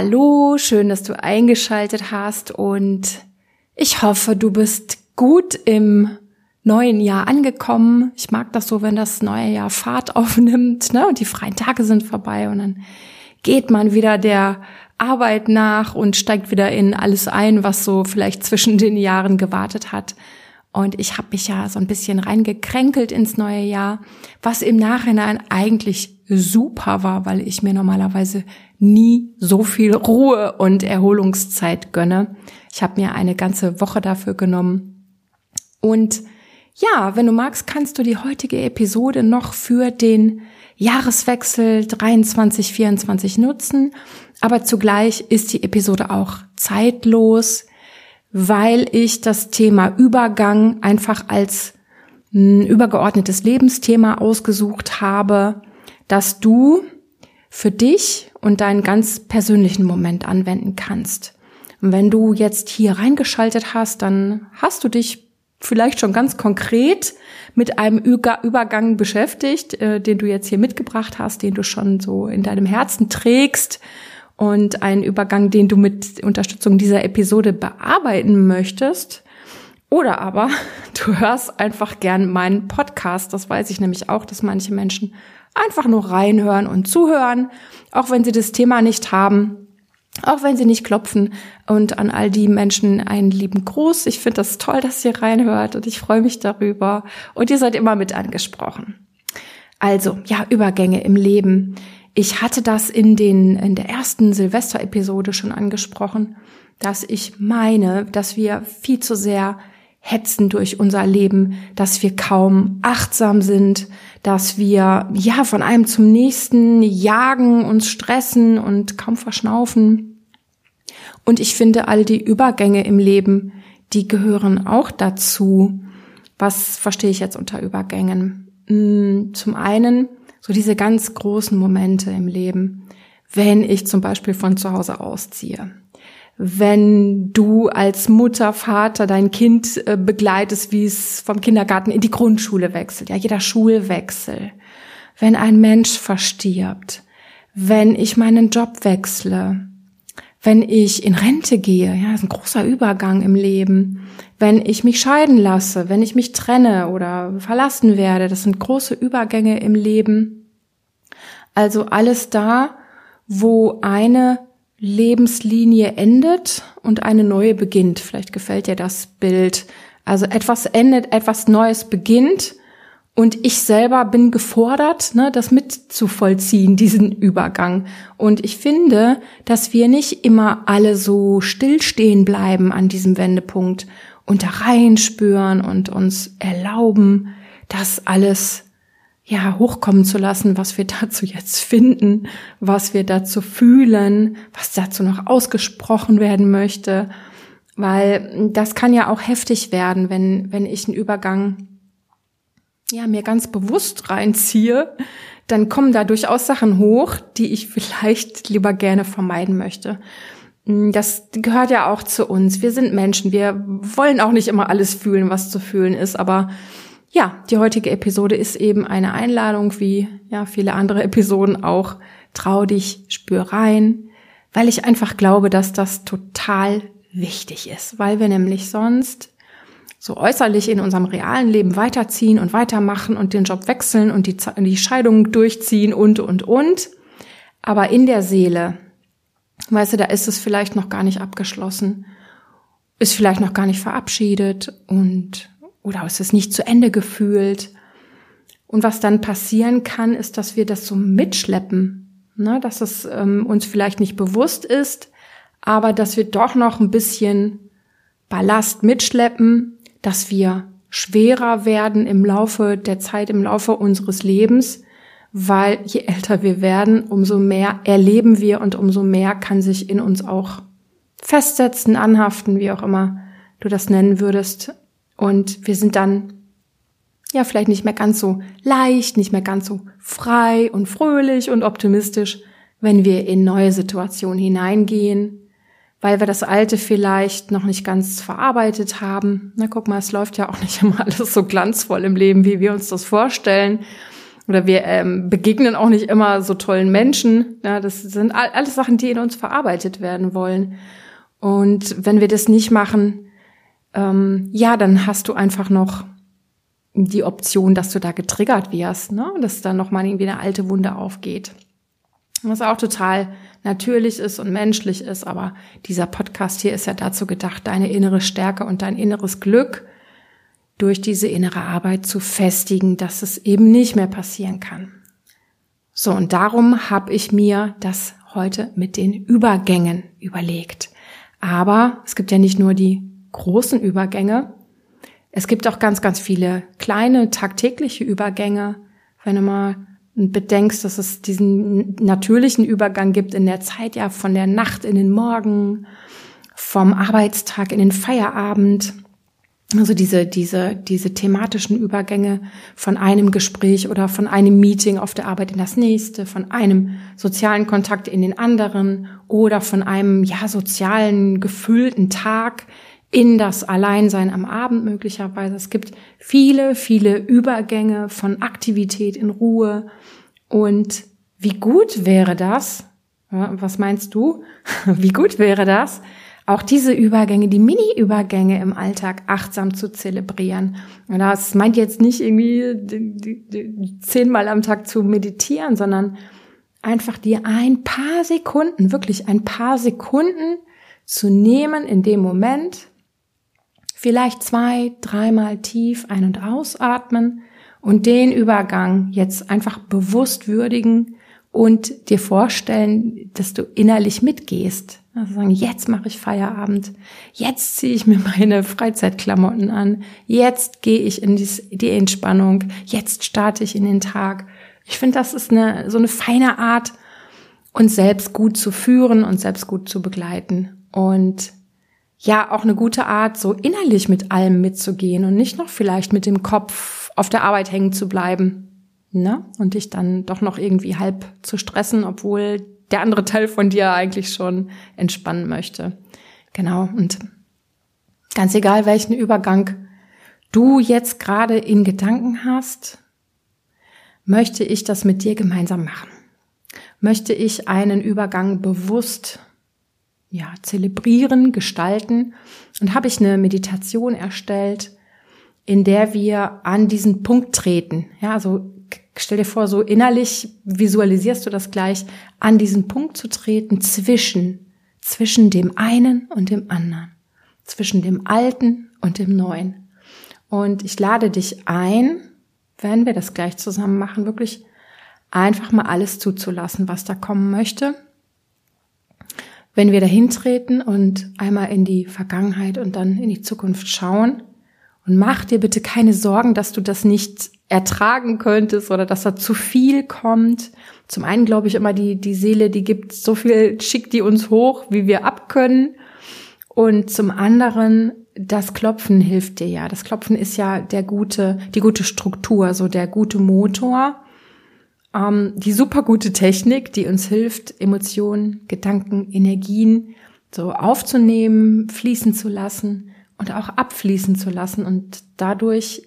Hallo, schön, dass du eingeschaltet hast und ich hoffe, du bist gut im neuen Jahr angekommen. Ich mag das so, wenn das neue Jahr Fahrt aufnimmt, ne? Und die freien Tage sind vorbei und dann geht man wieder der Arbeit nach und steigt wieder in alles ein, was so vielleicht zwischen den Jahren gewartet hat. Und ich habe mich ja so ein bisschen reingekränkelt ins neue Jahr, was im Nachhinein eigentlich super war, weil ich mir normalerweise nie so viel Ruhe und Erholungszeit gönne. Ich habe mir eine ganze Woche dafür genommen. Und ja, wenn du magst, kannst du die heutige Episode noch für den Jahreswechsel 23, 24 nutzen. Aber zugleich ist die Episode auch zeitlos, weil ich das Thema Übergang einfach als ein übergeordnetes Lebensthema ausgesucht habe, dass du für dich und deinen ganz persönlichen Moment anwenden kannst. Und wenn du jetzt hier reingeschaltet hast, dann hast du dich vielleicht schon ganz konkret mit einem Übergang beschäftigt, äh, den du jetzt hier mitgebracht hast, den du schon so in deinem Herzen trägst und einen Übergang, den du mit Unterstützung dieser Episode bearbeiten möchtest. Oder aber du hörst einfach gern meinen Podcast. Das weiß ich nämlich auch, dass manche Menschen einfach nur reinhören und zuhören, auch wenn sie das Thema nicht haben auch wenn sie nicht klopfen. Und an all die Menschen einen lieben Gruß. Ich finde das toll, dass ihr reinhört und ich freue mich darüber. Und ihr seid immer mit angesprochen. Also, ja, Übergänge im Leben. Ich hatte das in den, in der ersten Silvester-Episode schon angesprochen, dass ich meine, dass wir viel zu sehr hetzen durch unser Leben, dass wir kaum achtsam sind, dass wir ja von einem zum nächsten jagen, uns stressen und kaum verschnaufen. Und ich finde, all die Übergänge im Leben, die gehören auch dazu. Was verstehe ich jetzt unter Übergängen? Hm, zum einen so diese ganz großen Momente im Leben, wenn ich zum Beispiel von zu Hause ausziehe wenn du als Mutter, Vater dein Kind äh, begleitest, wie es vom Kindergarten in die Grundschule wechselt, ja, jeder Schulwechsel, wenn ein Mensch verstirbt, wenn ich meinen Job wechsle, wenn ich in Rente gehe, ja, das ist ein großer Übergang im Leben, wenn ich mich scheiden lasse, wenn ich mich trenne oder verlassen werde, das sind große Übergänge im Leben. Also alles da, wo eine Lebenslinie endet und eine neue beginnt. Vielleicht gefällt dir das Bild. Also etwas endet, etwas Neues beginnt und ich selber bin gefordert, ne, das mitzuvollziehen, diesen Übergang. Und ich finde, dass wir nicht immer alle so stillstehen bleiben an diesem Wendepunkt und da reinspüren und uns erlauben, dass alles ja, hochkommen zu lassen, was wir dazu jetzt finden, was wir dazu fühlen, was dazu noch ausgesprochen werden möchte, weil das kann ja auch heftig werden, wenn, wenn ich einen Übergang, ja, mir ganz bewusst reinziehe, dann kommen da durchaus Sachen hoch, die ich vielleicht lieber gerne vermeiden möchte. Das gehört ja auch zu uns. Wir sind Menschen. Wir wollen auch nicht immer alles fühlen, was zu fühlen ist, aber ja, die heutige Episode ist eben eine Einladung, wie ja viele andere Episoden auch. Trau dich, spür rein, weil ich einfach glaube, dass das total wichtig ist, weil wir nämlich sonst so äußerlich in unserem realen Leben weiterziehen und weitermachen und den Job wechseln und die, die Scheidung durchziehen und, und, und. Aber in der Seele, weißt du, da ist es vielleicht noch gar nicht abgeschlossen, ist vielleicht noch gar nicht verabschiedet und oder ist es nicht zu Ende gefühlt. Und was dann passieren kann, ist, dass wir das so mitschleppen, ne? dass es ähm, uns vielleicht nicht bewusst ist, aber dass wir doch noch ein bisschen Ballast mitschleppen, dass wir schwerer werden im Laufe der Zeit, im Laufe unseres Lebens, weil je älter wir werden, umso mehr erleben wir und umso mehr kann sich in uns auch festsetzen, anhaften, wie auch immer du das nennen würdest. Und wir sind dann ja vielleicht nicht mehr ganz so leicht, nicht mehr ganz so frei und fröhlich und optimistisch, wenn wir in neue Situationen hineingehen, weil wir das Alte vielleicht noch nicht ganz verarbeitet haben. Na, guck mal, es läuft ja auch nicht immer alles so glanzvoll im Leben, wie wir uns das vorstellen. oder wir ähm, begegnen auch nicht immer so tollen Menschen. Ja, das sind alles Sachen, die in uns verarbeitet werden wollen. Und wenn wir das nicht machen, ähm, ja, dann hast du einfach noch die Option, dass du da getriggert wirst, ne? dass dann nochmal irgendwie eine alte Wunde aufgeht. Was auch total natürlich ist und menschlich ist, aber dieser Podcast hier ist ja dazu gedacht, deine innere Stärke und dein inneres Glück durch diese innere Arbeit zu festigen, dass es eben nicht mehr passieren kann. So, und darum habe ich mir das heute mit den Übergängen überlegt. Aber es gibt ja nicht nur die großen Übergänge, es gibt auch ganz, ganz viele kleine tagtägliche Übergänge. Wenn du mal bedenkst, dass es diesen natürlichen Übergang gibt in der Zeit ja von der Nacht in den Morgen, vom Arbeitstag in den Feierabend. Also diese, diese, diese thematischen Übergänge von einem Gespräch oder von einem Meeting auf der Arbeit in das nächste, von einem sozialen Kontakt in den anderen oder von einem, ja, sozialen, gefüllten Tag in das Alleinsein am Abend möglicherweise. Es gibt viele, viele Übergänge von Aktivität in Ruhe. Und wie gut wäre das? Was meinst du? Wie gut wäre das, auch diese Übergänge, die Mini-Übergänge im Alltag achtsam zu zelebrieren. Und das meint jetzt nicht irgendwie zehnmal am Tag zu meditieren, sondern einfach dir ein paar Sekunden, wirklich ein paar Sekunden zu nehmen in dem Moment, vielleicht zwei, dreimal tief ein- und ausatmen und den Übergang jetzt einfach bewusst würdigen und dir vorstellen, dass du innerlich mitgehst. Also sagen, jetzt mache ich Feierabend, jetzt ziehe ich mir meine Freizeitklamotten an, jetzt gehe ich in die Entspannung, jetzt starte ich in den Tag. Ich finde, das ist eine, so eine feine Art, uns selbst gut zu führen und selbst gut zu begleiten. Und ja, auch eine gute Art, so innerlich mit allem mitzugehen und nicht noch vielleicht mit dem Kopf auf der Arbeit hängen zu bleiben ne? Und dich dann doch noch irgendwie halb zu stressen, obwohl der andere Teil von dir eigentlich schon entspannen möchte. Genau. Und ganz egal, welchen Übergang du jetzt gerade in Gedanken hast, möchte ich das mit dir gemeinsam machen. Möchte ich einen Übergang bewusst ja, zelebrieren, gestalten und habe ich eine Meditation erstellt, in der wir an diesen Punkt treten. Ja, also stell dir vor, so innerlich visualisierst du das gleich, an diesen Punkt zu treten zwischen, zwischen dem einen und dem anderen, zwischen dem Alten und dem Neuen. Und ich lade dich ein, wenn wir das gleich zusammen machen, wirklich einfach mal alles zuzulassen, was da kommen möchte. Wenn wir dahin treten und einmal in die Vergangenheit und dann in die Zukunft schauen, und mach dir bitte keine Sorgen, dass du das nicht ertragen könntest oder dass da zu viel kommt. Zum einen glaube ich immer, die, die Seele, die gibt so viel, schickt die uns hoch, wie wir abkönnen. Und zum anderen, das Klopfen hilft dir ja. Das Klopfen ist ja der gute, die gute Struktur, so der gute Motor. Ähm, die super gute Technik, die uns hilft, Emotionen, Gedanken, Energien so aufzunehmen, fließen zu lassen und auch abfließen zu lassen und dadurch,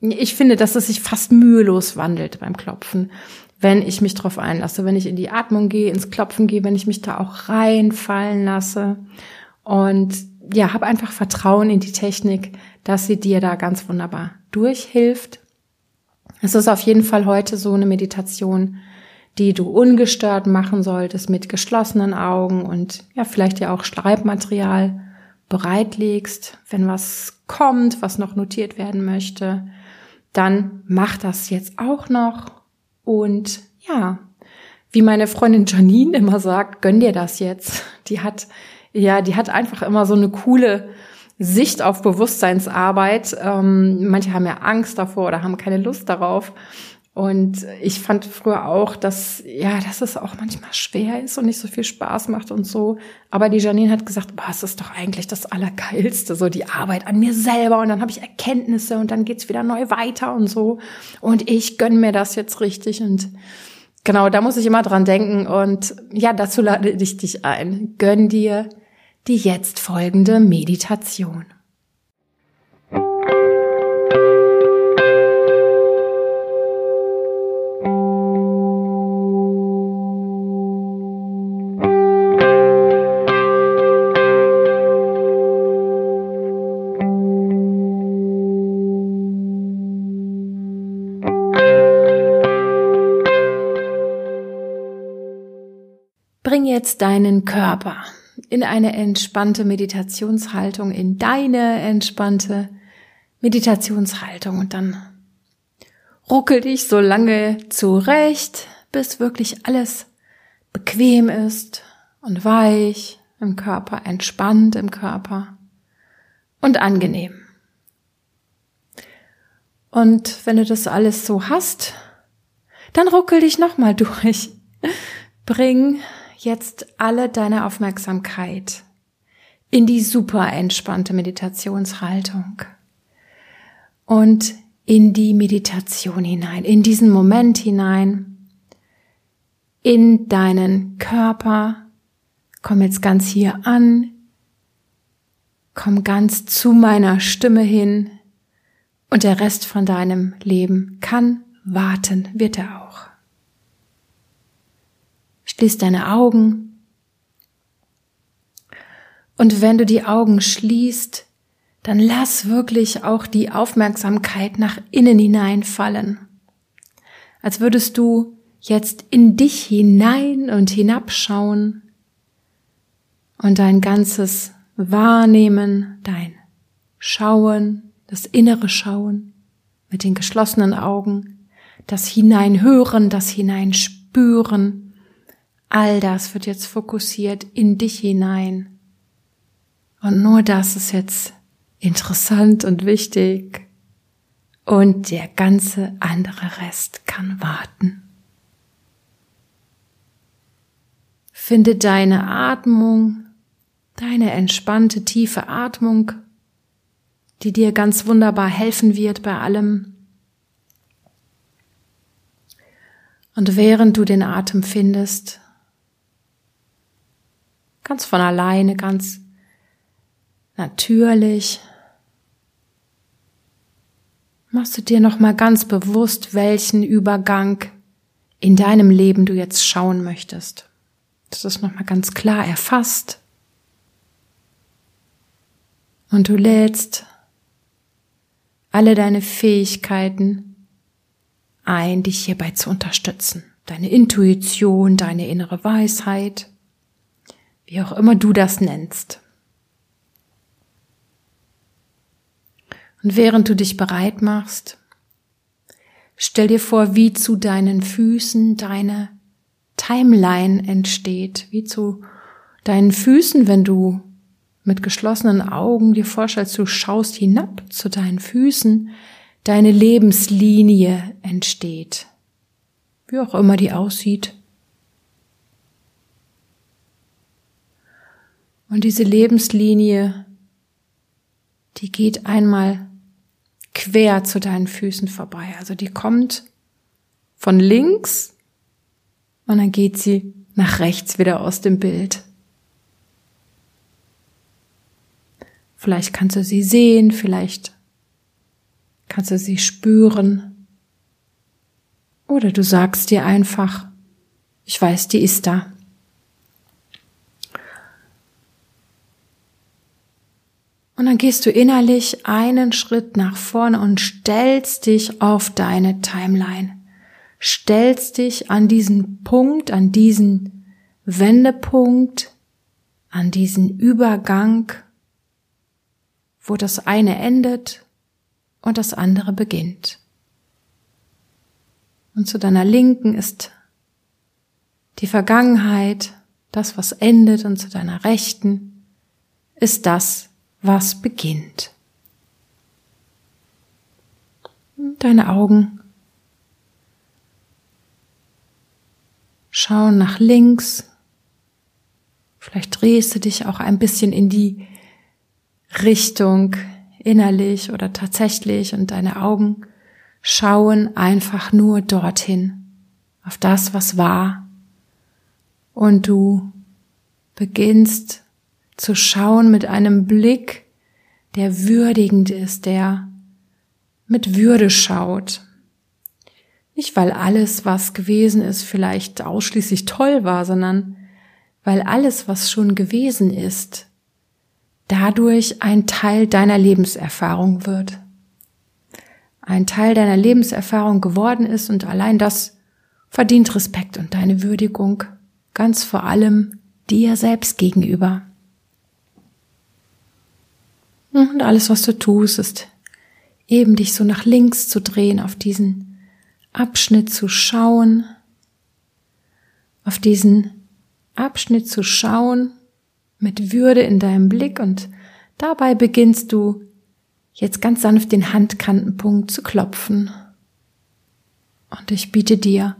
ich finde, dass es sich fast mühelos wandelt beim Klopfen, wenn ich mich darauf einlasse, wenn ich in die Atmung gehe, ins Klopfen gehe, wenn ich mich da auch reinfallen lasse und ja, hab einfach Vertrauen in die Technik, dass sie dir da ganz wunderbar durchhilft. Es ist auf jeden Fall heute so eine Meditation, die du ungestört machen solltest mit geschlossenen Augen und ja, vielleicht ja auch Schreibmaterial bereitlegst, wenn was kommt, was noch notiert werden möchte, dann mach das jetzt auch noch. Und ja, wie meine Freundin Janine immer sagt, gönn dir das jetzt. Die hat, ja, die hat einfach immer so eine coole Sicht auf Bewusstseinsarbeit. Ähm, manche haben ja Angst davor oder haben keine Lust darauf. Und ich fand früher auch, dass, ja, dass es auch manchmal schwer ist und nicht so viel Spaß macht und so. Aber die Janine hat gesagt, boah, es ist doch eigentlich das Allergeilste, so die Arbeit an mir selber. Und dann habe ich Erkenntnisse und dann geht's wieder neu weiter und so. Und ich gönn mir das jetzt richtig. Und genau, da muss ich immer dran denken. Und ja, dazu lade ich dich ein. Gönn dir die jetzt folgende Meditation. Bring jetzt deinen Körper in eine entspannte Meditationshaltung, in deine entspannte Meditationshaltung und dann ruckel dich so lange zurecht, bis wirklich alles bequem ist und weich im Körper, entspannt im Körper und angenehm. Und wenn du das alles so hast, dann ruckel dich nochmal durch. Bring jetzt alle deine Aufmerksamkeit in die super entspannte Meditationshaltung und in die Meditation hinein, in diesen Moment hinein, in deinen Körper. Komm jetzt ganz hier an. Komm ganz zu meiner Stimme hin. Und der Rest von deinem Leben kann warten, wird er auch. Schließ deine Augen. Und wenn du die Augen schließt, dann lass wirklich auch die Aufmerksamkeit nach innen hineinfallen. Als würdest du jetzt in dich hinein und hinabschauen und dein ganzes Wahrnehmen, dein Schauen, das innere Schauen mit den geschlossenen Augen, das Hineinhören, das Hineinspüren, all das wird jetzt fokussiert in dich hinein. Und nur das ist jetzt interessant und wichtig. Und der ganze andere Rest kann warten. Finde deine Atmung, deine entspannte, tiefe Atmung, die dir ganz wunderbar helfen wird bei allem. Und während du den Atem findest, ganz von alleine, ganz natürlich, machst du dir noch mal ganz bewusst, welchen Übergang in deinem Leben du jetzt schauen möchtest. Das ist noch mal ganz klar erfasst. Und du lädst alle deine Fähigkeiten ein, dich hierbei zu unterstützen. Deine Intuition, deine innere Weisheit, wie auch immer du das nennst. Und während du dich bereit machst, stell dir vor, wie zu deinen Füßen deine Timeline entsteht, wie zu deinen Füßen, wenn du mit geschlossenen Augen dir vorstellst, du schaust hinab zu deinen Füßen, deine Lebenslinie entsteht, wie auch immer die aussieht. Und diese Lebenslinie, die geht einmal quer zu deinen Füßen vorbei. Also die kommt von links und dann geht sie nach rechts wieder aus dem Bild. Vielleicht kannst du sie sehen, vielleicht kannst du sie spüren. Oder du sagst dir einfach, ich weiß, die ist da. Und dann gehst du innerlich einen Schritt nach vorne und stellst dich auf deine Timeline. Stellst dich an diesen Punkt, an diesen Wendepunkt, an diesen Übergang, wo das eine endet und das andere beginnt. Und zu deiner Linken ist die Vergangenheit, das, was endet, und zu deiner Rechten ist das, was beginnt. Deine Augen schauen nach links. Vielleicht drehst du dich auch ein bisschen in die Richtung innerlich oder tatsächlich und deine Augen schauen einfach nur dorthin, auf das, was war. Und du beginnst zu schauen mit einem Blick, der würdigend ist, der mit Würde schaut. Nicht weil alles, was gewesen ist, vielleicht ausschließlich toll war, sondern weil alles, was schon gewesen ist, dadurch ein Teil deiner Lebenserfahrung wird. Ein Teil deiner Lebenserfahrung geworden ist und allein das verdient Respekt und deine Würdigung ganz vor allem dir selbst gegenüber. Und alles, was du tust, ist eben dich so nach links zu drehen, auf diesen Abschnitt zu schauen, auf diesen Abschnitt zu schauen mit Würde in deinem Blick. Und dabei beginnst du jetzt ganz sanft den Handkantenpunkt zu klopfen. Und ich biete dir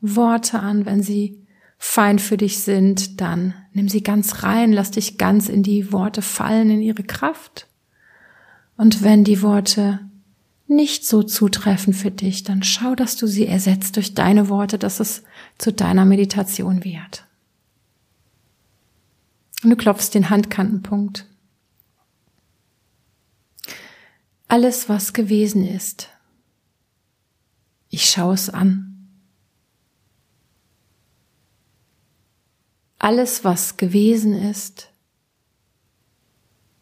Worte an, wenn sie fein für dich sind, dann nimm sie ganz rein, lass dich ganz in die Worte fallen, in ihre Kraft. Und wenn die Worte nicht so zutreffen für dich, dann schau, dass du sie ersetzt durch deine Worte, dass es zu deiner Meditation wird. Und du klopfst den Handkantenpunkt. Alles, was gewesen ist. Ich schaue es an. Alles, was gewesen ist.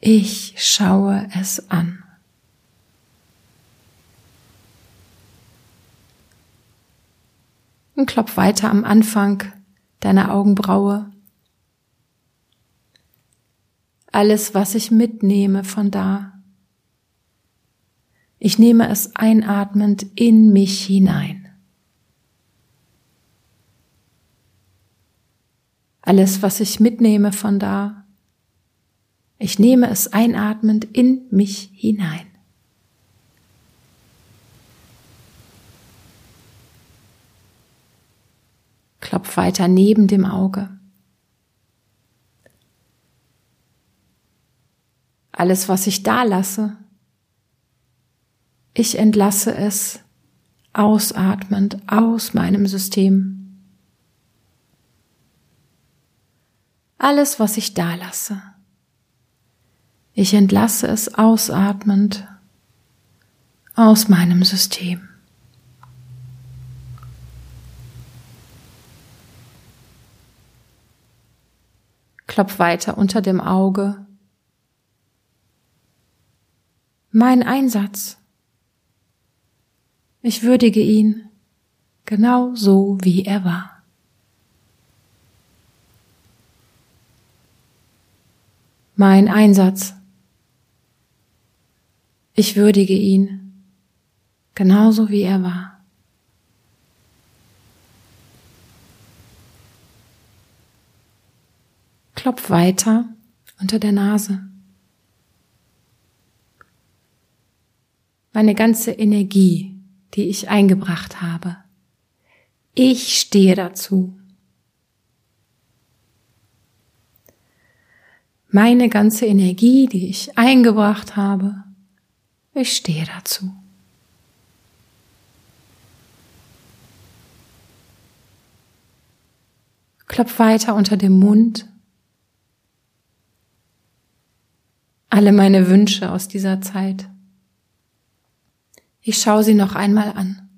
Ich schaue es an. Und klopf weiter am Anfang deiner Augenbraue. Alles, was ich mitnehme von da. Ich nehme es einatmend in mich hinein. Alles, was ich mitnehme von da, ich nehme es einatmend in mich hinein. Klopf weiter neben dem Auge. Alles, was ich da lasse, ich entlasse es ausatmend aus meinem System. Alles, was ich da lasse, ich entlasse es ausatmend aus meinem System. Klopf weiter unter dem Auge. Mein Einsatz. Ich würdige ihn genau so, wie er war. Mein Einsatz. Ich würdige ihn, genauso wie er war. Klopf weiter unter der Nase. Meine ganze Energie, die ich eingebracht habe. Ich stehe dazu. Meine ganze Energie, die ich eingebracht habe, ich stehe dazu. Klopf weiter unter dem Mund. Alle meine Wünsche aus dieser Zeit. Ich schaue sie noch einmal an.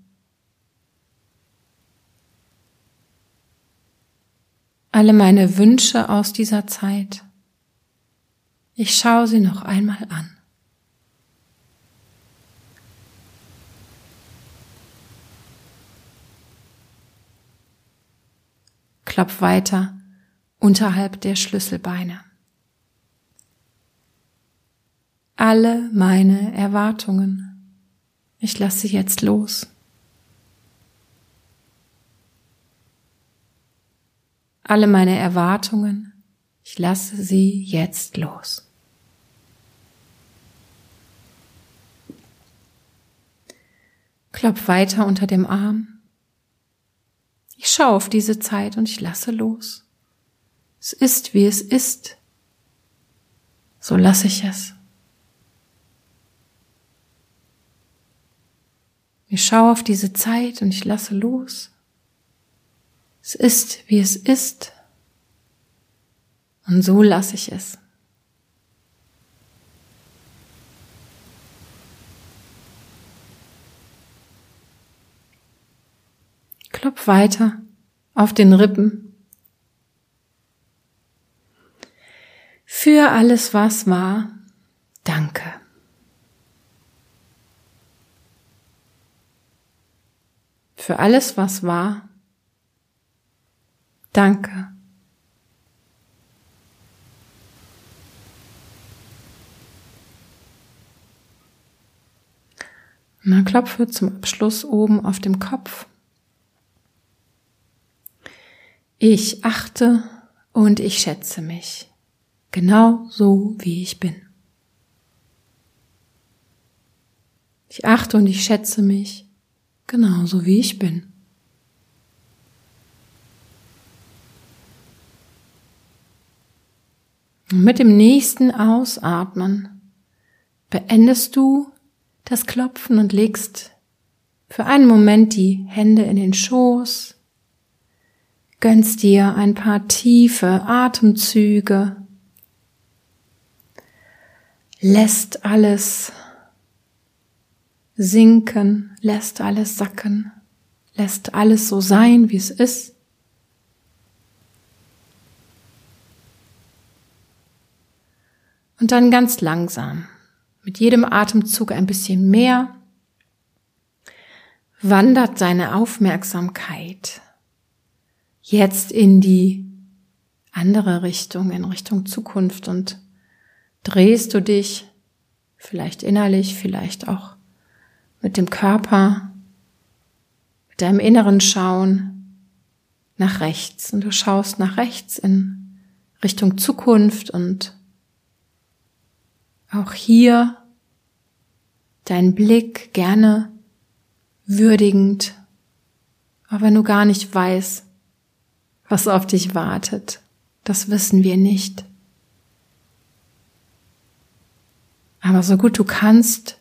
Alle meine Wünsche aus dieser Zeit. Ich schaue sie noch einmal an. Klopf weiter unterhalb der Schlüsselbeine. Alle meine Erwartungen. Ich lasse jetzt los. Alle meine Erwartungen. Ich lasse sie jetzt los. Klopf weiter unter dem Arm. Ich schaue auf diese Zeit und ich lasse los. Es ist, wie es ist. So lasse ich es. Ich schaue auf diese Zeit und ich lasse los. Es ist, wie es ist. Und so lasse ich es. Klopf weiter auf den Rippen. Für alles, was war, danke. Für alles, was war, Danke. Mal klopfe zum Abschluss oben auf dem Kopf. Ich achte und ich schätze mich, genau so wie ich bin. Ich achte und ich schätze mich, genau so wie ich bin. Und mit dem nächsten Ausatmen beendest du das Klopfen und legst für einen Moment die Hände in den Schoß, gönnst dir ein paar tiefe Atemzüge, lässt alles sinken, lässt alles sacken, lässt alles so sein, wie es ist. Und dann ganz langsam mit jedem Atemzug ein bisschen mehr wandert deine Aufmerksamkeit jetzt in die andere Richtung, in Richtung Zukunft. Und drehst du dich vielleicht innerlich, vielleicht auch mit dem Körper, mit deinem inneren Schauen nach rechts. Und du schaust nach rechts in Richtung Zukunft und auch hier dein Blick gerne würdigend, aber wenn du gar nicht weißt, was auf dich wartet, das wissen wir nicht. Aber so gut du kannst,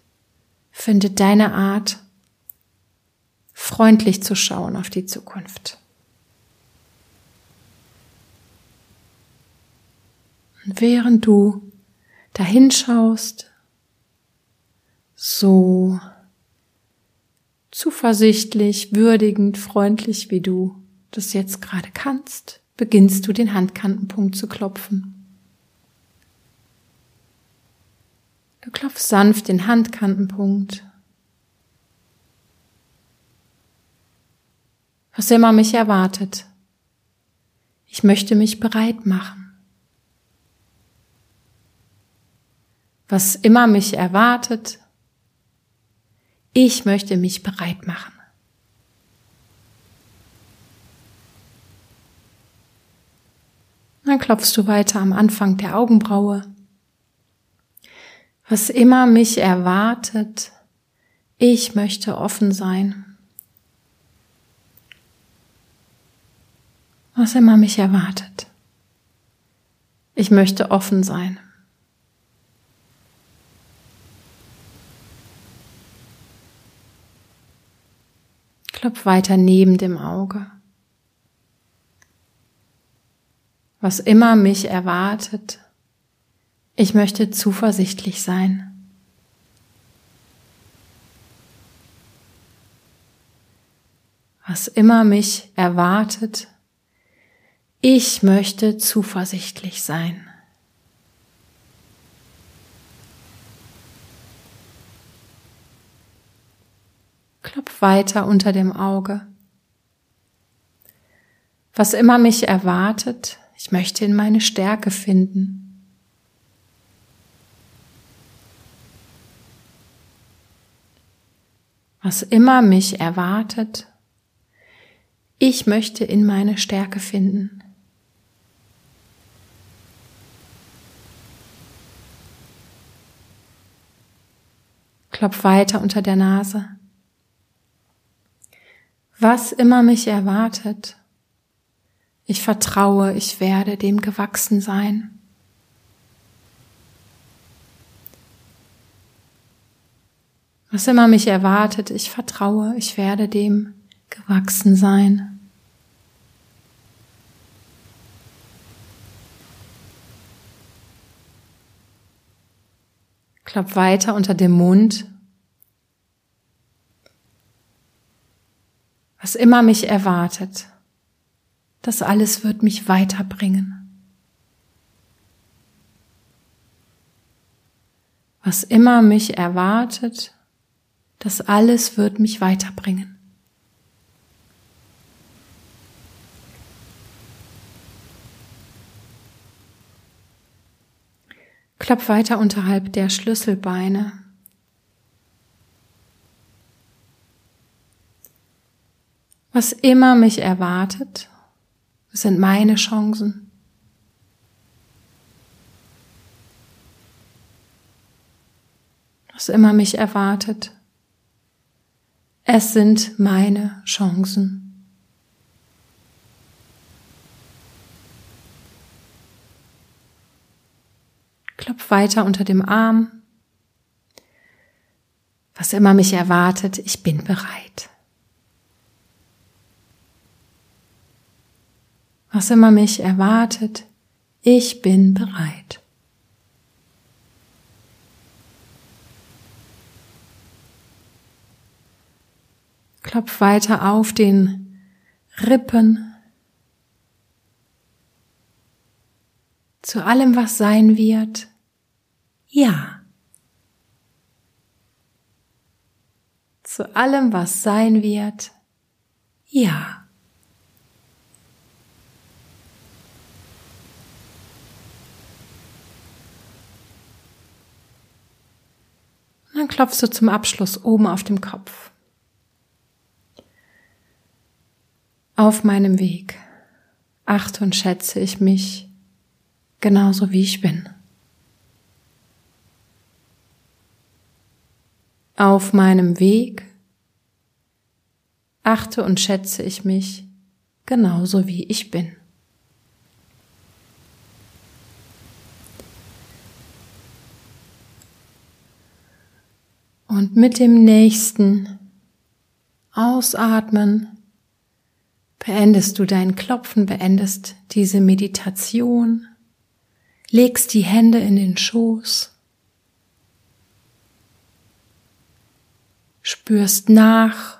finde deine Art, freundlich zu schauen auf die Zukunft. Und während du dahin schaust, so zuversichtlich, würdigend, freundlich, wie du das jetzt gerade kannst, beginnst du den Handkantenpunkt zu klopfen. Du klopfst sanft den Handkantenpunkt. Was immer mich erwartet. Ich möchte mich bereit machen. was immer mich erwartet. Ich möchte mich bereit machen. Dann klopfst du weiter am Anfang der Augenbraue. Was immer mich erwartet, ich möchte offen sein. Was immer mich erwartet. Ich möchte offen sein. Klopf weiter neben dem Auge. Was immer mich erwartet, ich möchte zuversichtlich sein. Was immer mich erwartet, ich möchte zuversichtlich sein. Klopf weiter unter dem Auge. Was immer mich erwartet, ich möchte in meine Stärke finden. Was immer mich erwartet, ich möchte in meine Stärke finden. Klopf weiter unter der Nase was immer mich erwartet. Ich vertraue, ich werde dem gewachsen sein. Was immer mich erwartet, ich vertraue, ich werde dem gewachsen sein. Klapp weiter unter dem Mund was immer mich erwartet, das alles wird mich weiterbringen. Was immer mich erwartet, das alles wird mich weiterbringen. Klapp weiter unterhalb der Schlüsselbeine. Was immer mich erwartet, sind meine Chancen. Was immer mich erwartet, es sind meine Chancen. Klopf weiter unter dem Arm. Was immer mich erwartet, ich bin bereit. Was immer mich erwartet, ich bin bereit. Klopf weiter auf den Rippen zu allem, was sein wird. Ja. Zu allem, was sein wird. Ja. Dann klopfst du zum Abschluss oben auf dem Kopf. Auf meinem Weg achte und schätze ich mich genauso wie ich bin. Auf meinem Weg achte und schätze ich mich genauso wie ich bin. Und mit dem nächsten Ausatmen. Beendest du dein Klopfen, beendest diese Meditation, legst die Hände in den Schoß, spürst nach,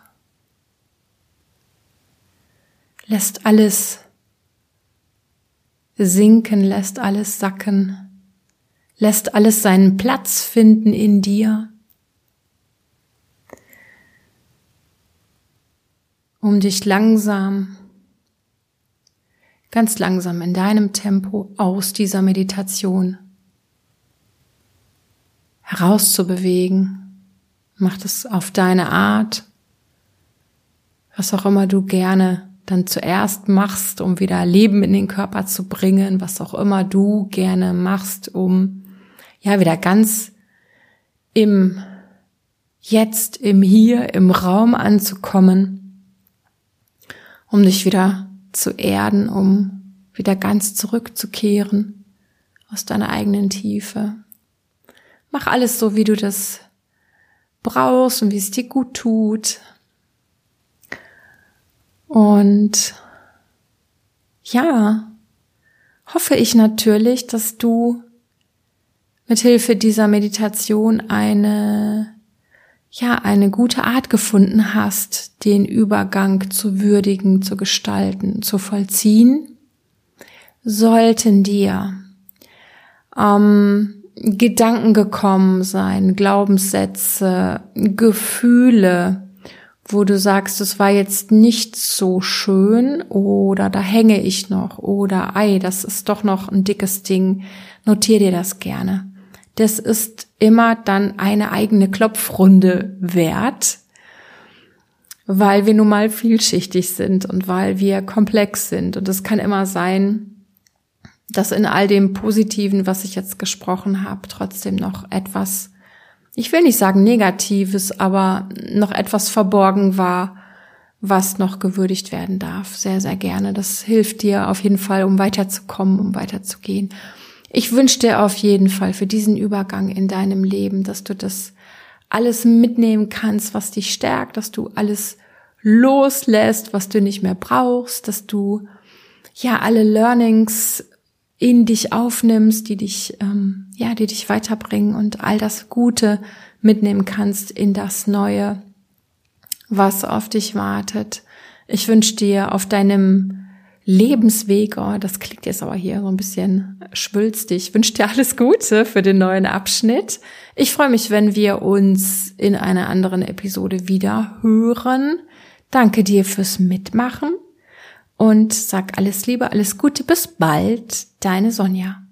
lässt alles sinken, lässt alles sacken, lässt alles seinen Platz finden in dir. Um dich langsam, ganz langsam in deinem Tempo aus dieser Meditation herauszubewegen. Mach das auf deine Art, was auch immer du gerne dann zuerst machst, um wieder Leben in den Körper zu bringen, was auch immer du gerne machst, um ja wieder ganz im Jetzt, im Hier, im Raum anzukommen um dich wieder zu erden, um wieder ganz zurückzukehren aus deiner eigenen Tiefe. Mach alles so, wie du das brauchst und wie es dir gut tut. Und ja, hoffe ich natürlich, dass du mit Hilfe dieser Meditation eine ja, eine gute Art gefunden hast, den Übergang zu würdigen, zu gestalten, zu vollziehen, sollten dir ähm, Gedanken gekommen sein, Glaubenssätze, Gefühle, wo du sagst, es war jetzt nicht so schön oder da hänge ich noch oder ei, das ist doch noch ein dickes Ding, notier dir das gerne das ist immer dann eine eigene Klopfrunde wert, weil wir nun mal vielschichtig sind und weil wir komplex sind. Und es kann immer sein, dass in all dem Positiven, was ich jetzt gesprochen habe, trotzdem noch etwas, ich will nicht sagen Negatives, aber noch etwas verborgen war, was noch gewürdigt werden darf. Sehr, sehr gerne. Das hilft dir auf jeden Fall, um weiterzukommen, um weiterzugehen. Ich wünsche dir auf jeden Fall für diesen Übergang in deinem Leben, dass du das alles mitnehmen kannst, was dich stärkt, dass du alles loslässt, was du nicht mehr brauchst, dass du ja alle Learnings in dich aufnimmst, die dich ähm, ja, die dich weiterbringen und all das Gute mitnehmen kannst in das Neue, was auf dich wartet. Ich wünsche dir auf deinem Lebensweg. Oh, das klingt jetzt aber hier so ein bisschen schwülstig. Ich wünsche dir alles Gute für den neuen Abschnitt. Ich freue mich, wenn wir uns in einer anderen Episode wieder hören. Danke dir fürs Mitmachen und sag alles Liebe, alles Gute. Bis bald, deine Sonja.